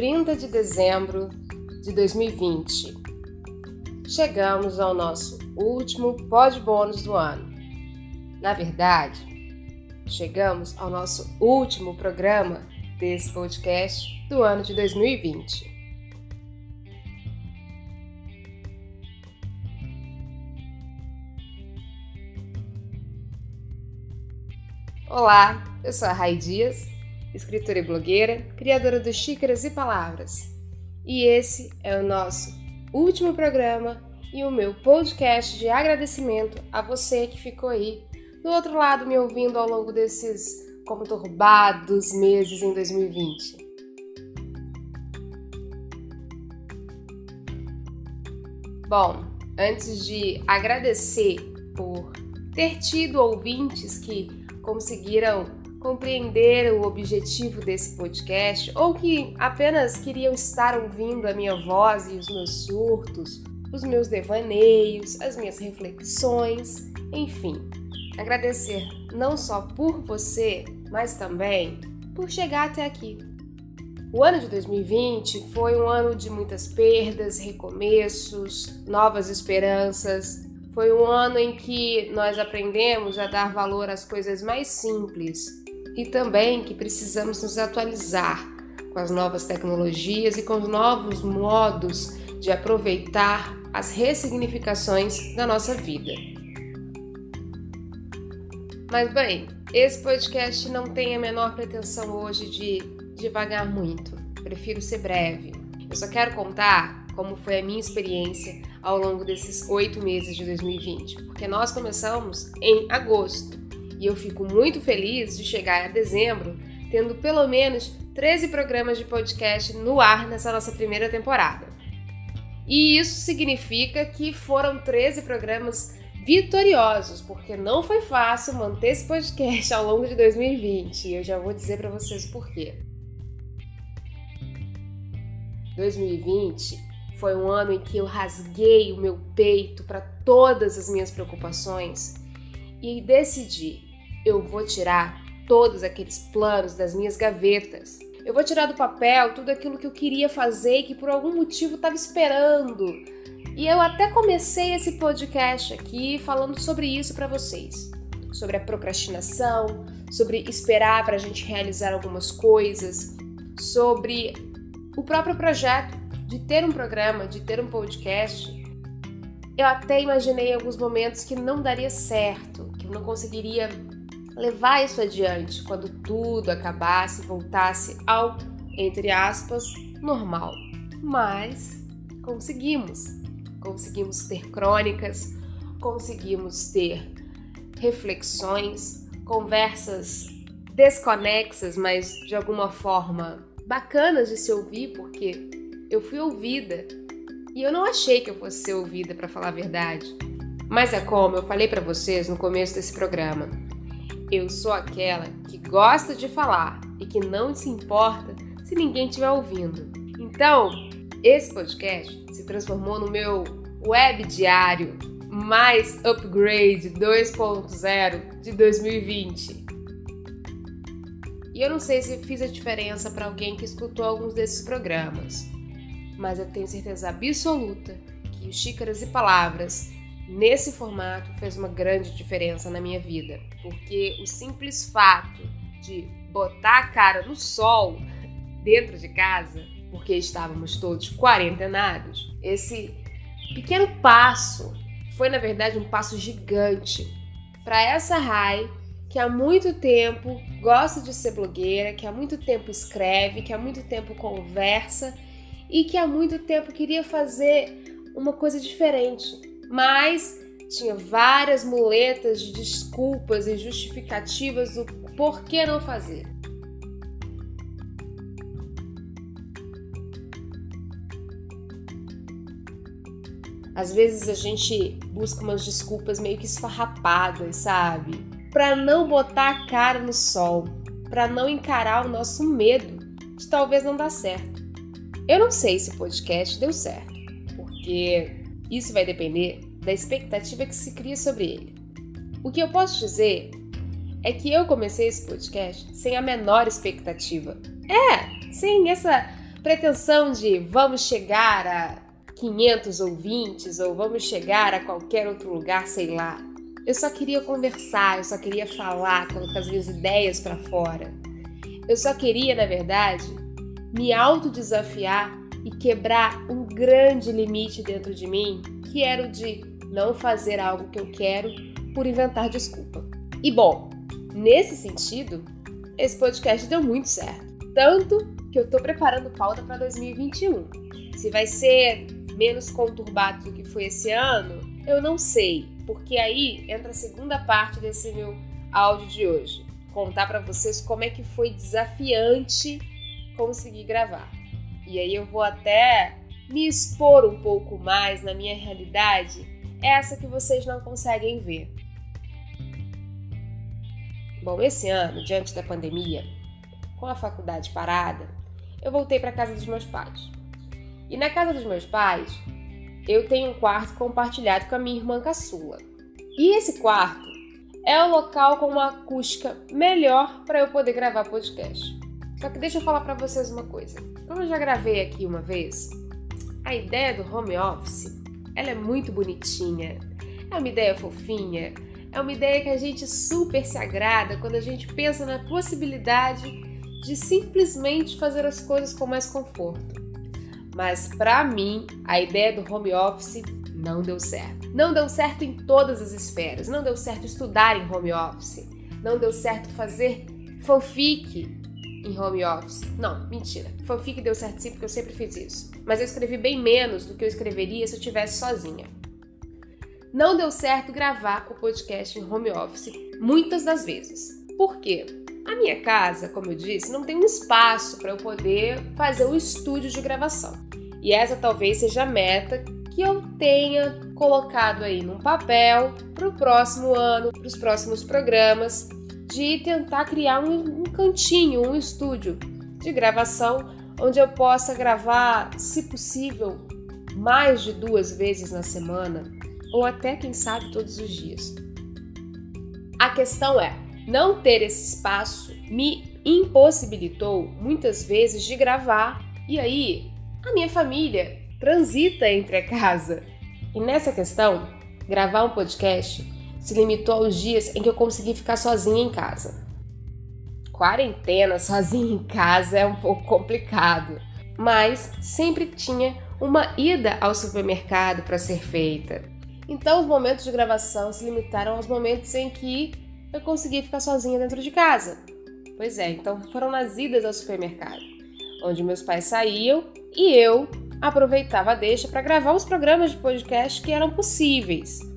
30 de dezembro de 2020. Chegamos ao nosso último pod bônus do ano. Na verdade, chegamos ao nosso último programa desse podcast do ano de 2020. Olá, eu sou a Rai Dias, escritora e blogueira, criadora do Xícaras e Palavras. E esse é o nosso último programa e o meu podcast de agradecimento a você que ficou aí do outro lado me ouvindo ao longo desses conturbados meses em 2020. Bom, antes de agradecer por ter tido ouvintes que conseguiram compreender o objetivo desse podcast ou que apenas queriam estar ouvindo a minha voz e os meus surtos, os meus devaneios, as minhas reflexões, enfim. Agradecer não só por você, mas também por chegar até aqui. O ano de 2020 foi um ano de muitas perdas, recomeços, novas esperanças, foi um ano em que nós aprendemos a dar valor às coisas mais simples e também que precisamos nos atualizar com as novas tecnologias e com os novos modos de aproveitar as ressignificações da nossa vida. Mas bem, esse podcast não tem a menor pretensão hoje de devagar muito. Prefiro ser breve. Eu só quero contar como foi a minha experiência ao longo desses oito meses de 2020, porque nós começamos em agosto e eu fico muito feliz de chegar a dezembro tendo pelo menos 13 programas de podcast no ar nessa nossa primeira temporada. E isso significa que foram 13 programas vitoriosos, porque não foi fácil manter esse podcast ao longo de 2020 e eu já vou dizer para vocês o porquê. 2020 foi um ano em que eu rasguei o meu peito para todas as minhas preocupações e decidi: eu vou tirar todos aqueles planos das minhas gavetas. Eu vou tirar do papel tudo aquilo que eu queria fazer e que por algum motivo estava esperando. E eu até comecei esse podcast aqui falando sobre isso para vocês, sobre a procrastinação, sobre esperar para a gente realizar algumas coisas, sobre o próprio projeto de ter um programa, de ter um podcast, eu até imaginei alguns momentos que não daria certo, que eu não conseguiria levar isso adiante quando tudo acabasse e voltasse ao, entre aspas, normal. Mas conseguimos. Conseguimos ter crônicas, conseguimos ter reflexões, conversas desconexas, mas de alguma forma bacanas de se ouvir, porque eu fui ouvida. E eu não achei que eu fosse ser ouvida, para falar a verdade. Mas é como eu falei para vocês no começo desse programa. Eu sou aquela que gosta de falar e que não se importa se ninguém estiver ouvindo. Então, esse podcast se transformou no meu web diário mais upgrade 2.0 de 2020. E eu não sei se fiz a diferença para alguém que escutou alguns desses programas mas eu tenho certeza absoluta que o Xícaras e Palavras, nesse formato, fez uma grande diferença na minha vida, porque o simples fato de botar a cara no sol dentro de casa, porque estávamos todos quarentenados, esse pequeno passo foi na verdade um passo gigante para essa Rai que há muito tempo gosta de ser blogueira, que há muito tempo escreve, que há muito tempo conversa e que há muito tempo queria fazer uma coisa diferente, mas tinha várias muletas de desculpas e justificativas do porquê não fazer. Às vezes a gente busca umas desculpas meio que esfarrapadas, sabe? Para não botar a cara no sol, para não encarar o nosso medo de talvez não dar certo. Eu não sei se o podcast deu certo, porque isso vai depender da expectativa que se cria sobre ele. O que eu posso dizer é que eu comecei esse podcast sem a menor expectativa. É, sem essa pretensão de vamos chegar a 500 ouvintes ou vamos chegar a qualquer outro lugar, sei lá. Eu só queria conversar, eu só queria falar, colocar as minhas ideias para fora. Eu só queria, na verdade, me autodesafiar e quebrar um grande limite dentro de mim, que era o de não fazer algo que eu quero por inventar desculpa. E bom, nesse sentido, esse podcast deu muito certo. Tanto que eu tô preparando pauta para 2021. Se vai ser menos conturbado do que foi esse ano, eu não sei, porque aí entra a segunda parte desse meu áudio de hoje. Contar para vocês como é que foi desafiante conseguir gravar. E aí eu vou até me expor um pouco mais na minha realidade, essa que vocês não conseguem ver. Bom, esse ano, diante da pandemia, com a faculdade parada, eu voltei para casa dos meus pais. E na casa dos meus pais, eu tenho um quarto compartilhado com a minha irmã caçula. E esse quarto é o local com uma acústica melhor para eu poder gravar podcast. Só que deixa eu falar para vocês uma coisa. Como eu já gravei aqui uma vez, a ideia do home office, ela é muito bonitinha. É uma ideia fofinha, é uma ideia que a gente super se agrada quando a gente pensa na possibilidade de simplesmente fazer as coisas com mais conforto. Mas para mim, a ideia do home office não deu certo. Não deu certo em todas as esferas. Não deu certo estudar em home office. Não deu certo fazer fanfic em home office. Não, mentira. Fanfic deu certo sim porque eu sempre fiz isso. Mas eu escrevi bem menos do que eu escreveria se eu estivesse sozinha. Não deu certo gravar o podcast em home office muitas das vezes. Por quê? A minha casa, como eu disse, não tem um espaço para eu poder fazer o um estúdio de gravação. E essa talvez seja a meta que eu tenha colocado aí num papel para o próximo ano, para os próximos programas, de tentar criar um cantinho, um estúdio de gravação onde eu possa gravar, se possível, mais de duas vezes na semana ou até, quem sabe, todos os dias. A questão é, não ter esse espaço me impossibilitou muitas vezes de gravar e aí a minha família transita entre a casa. E nessa questão, gravar um podcast se limitou aos dias em que eu consegui ficar sozinha em casa. Quarentena sozinha em casa é um pouco complicado, mas sempre tinha uma ida ao supermercado para ser feita. Então os momentos de gravação se limitaram aos momentos em que eu consegui ficar sozinha dentro de casa. Pois é, então foram nas idas ao supermercado, onde meus pais saíam e eu aproveitava a deixa para gravar os programas de podcast que eram possíveis.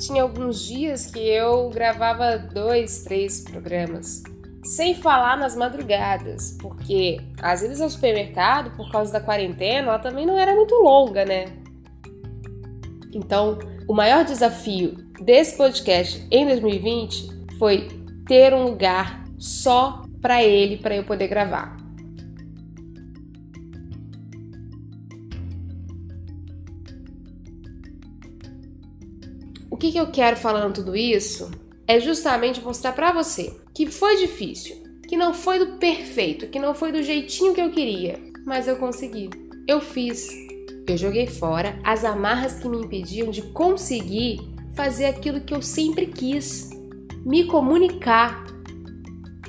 Tinha alguns dias que eu gravava dois, três programas, sem falar nas madrugadas, porque as idas ao supermercado, por causa da quarentena, ela também não era muito longa, né? Então, o maior desafio desse podcast em 2020 foi ter um lugar só para ele, para eu poder gravar. Que, que eu quero falando tudo isso é justamente mostrar para você que foi difícil, que não foi do perfeito, que não foi do jeitinho que eu queria, mas eu consegui. Eu fiz, eu joguei fora as amarras que me impediam de conseguir fazer aquilo que eu sempre quis, me comunicar.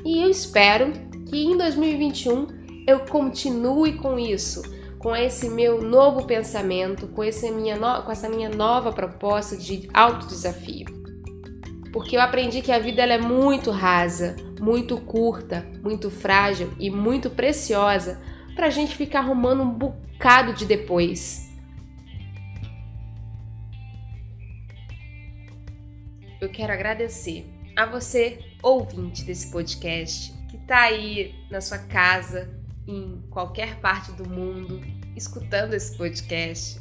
E eu espero que em 2021 eu continue com isso, com esse meu novo pensamento, com, esse minha no... com essa minha nova proposta de autodesafio. Porque eu aprendi que a vida ela é muito rasa, muito curta, muito frágil e muito preciosa para a gente ficar arrumando um bocado de depois. Eu quero agradecer a você, ouvinte desse podcast, que está aí na sua casa, em qualquer parte do mundo, escutando esse podcast.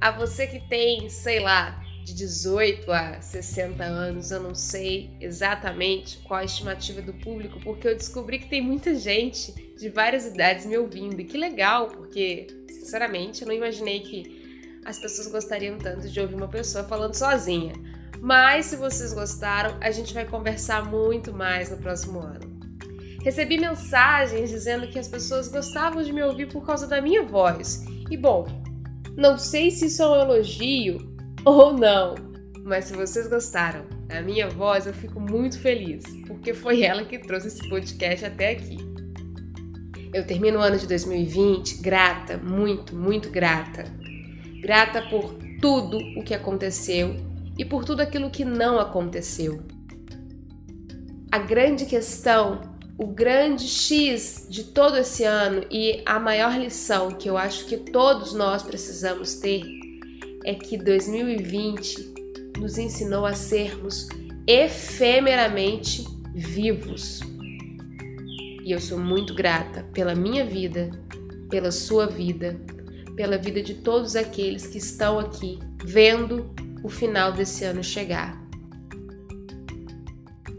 A você que tem, sei lá, de 18 a 60 anos, eu não sei exatamente qual a estimativa do público, porque eu descobri que tem muita gente de várias idades me ouvindo. E que legal, porque, sinceramente, eu não imaginei que as pessoas gostariam tanto de ouvir uma pessoa falando sozinha. Mas se vocês gostaram, a gente vai conversar muito mais no próximo ano. Recebi mensagens dizendo que as pessoas gostavam de me ouvir por causa da minha voz. E bom, não sei se isso é um elogio ou não, mas se vocês gostaram da minha voz, eu fico muito feliz, porque foi ela que trouxe esse podcast até aqui. Eu termino o ano de 2020 grata, muito, muito grata. Grata por tudo o que aconteceu e por tudo aquilo que não aconteceu. A grande questão o grande X de todo esse ano e a maior lição que eu acho que todos nós precisamos ter é que 2020 nos ensinou a sermos efemeramente vivos. E eu sou muito grata pela minha vida, pela sua vida, pela vida de todos aqueles que estão aqui vendo o final desse ano chegar.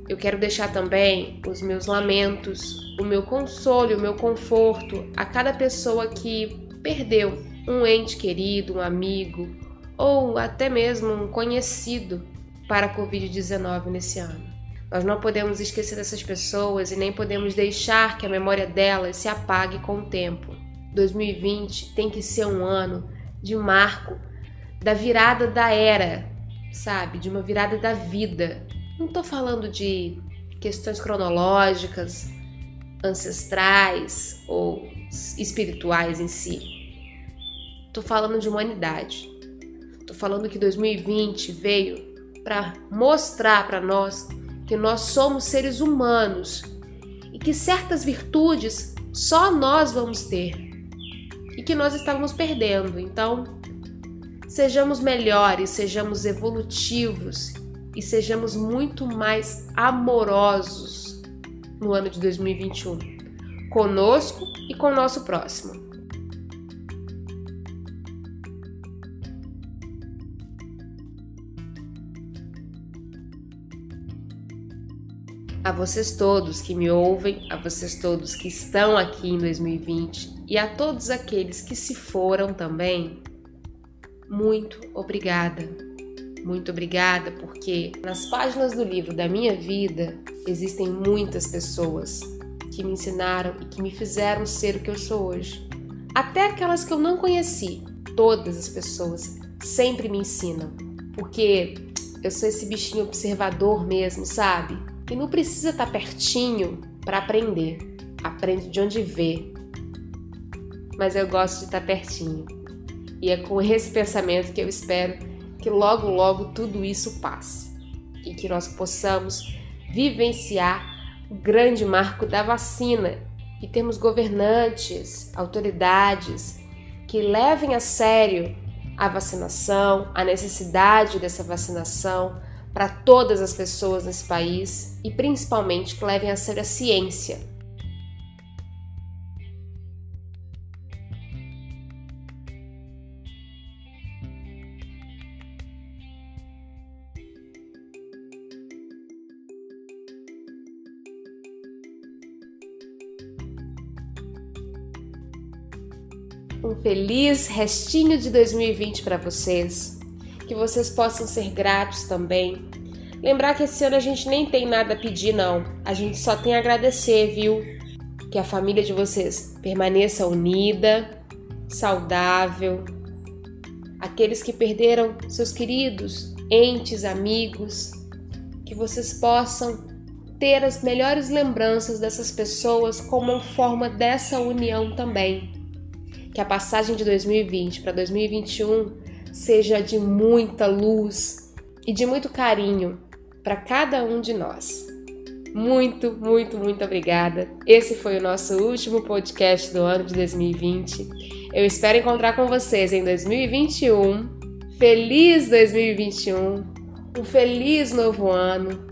Eu quero deixar também os meus lamentos, o meu consolo, o meu conforto a cada pessoa que perdeu um ente querido, um amigo ou até mesmo um conhecido para a Covid-19 nesse ano. Nós não podemos esquecer dessas pessoas e nem podemos deixar que a memória delas se apague com o tempo. 2020 tem que ser um ano de marco da virada da era, sabe? De uma virada da vida, não estou falando de questões cronológicas, ancestrais ou espirituais em si. Estou falando de humanidade. Estou falando que 2020 veio para mostrar para nós que nós somos seres humanos e que certas virtudes só nós vamos ter e que nós estávamos perdendo. Então, sejamos melhores, sejamos evolutivos e sejamos muito mais amorosos no ano de 2021, conosco e com o nosso próximo. A vocês todos que me ouvem, a vocês todos que estão aqui em 2020 e a todos aqueles que se foram também, muito obrigada muito obrigada, porque nas páginas do livro da minha vida existem muitas pessoas que me ensinaram e que me fizeram ser o que eu sou hoje. Até aquelas que eu não conheci, todas as pessoas sempre me ensinam, porque eu sou esse bichinho observador mesmo, sabe? E não precisa estar pertinho para aprender. Aprende de onde vê. Mas eu gosto de estar pertinho. E é com esse pensamento que eu espero que logo, logo tudo isso passe. E que nós possamos vivenciar o grande marco da vacina e temos governantes, autoridades que levem a sério a vacinação, a necessidade dessa vacinação para todas as pessoas nesse país e principalmente que levem a sério a ciência um feliz restinho de 2020 para vocês. Que vocês possam ser gratos também. Lembrar que esse ano a gente nem tem nada a pedir, não. A gente só tem a agradecer, viu? Que a família de vocês permaneça unida, saudável. Aqueles que perderam seus queridos, entes, amigos, que vocês possam ter as melhores lembranças dessas pessoas como forma dessa união também que a passagem de 2020 para 2021 seja de muita luz e de muito carinho para cada um de nós. Muito, muito, muito obrigada. Esse foi o nosso último podcast do ano de 2020. Eu espero encontrar com vocês em 2021. Feliz 2021! Um feliz novo ano,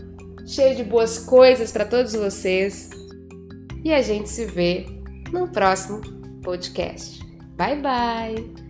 cheio de boas coisas para todos vocês. E a gente se vê no próximo podcast. Bye bye!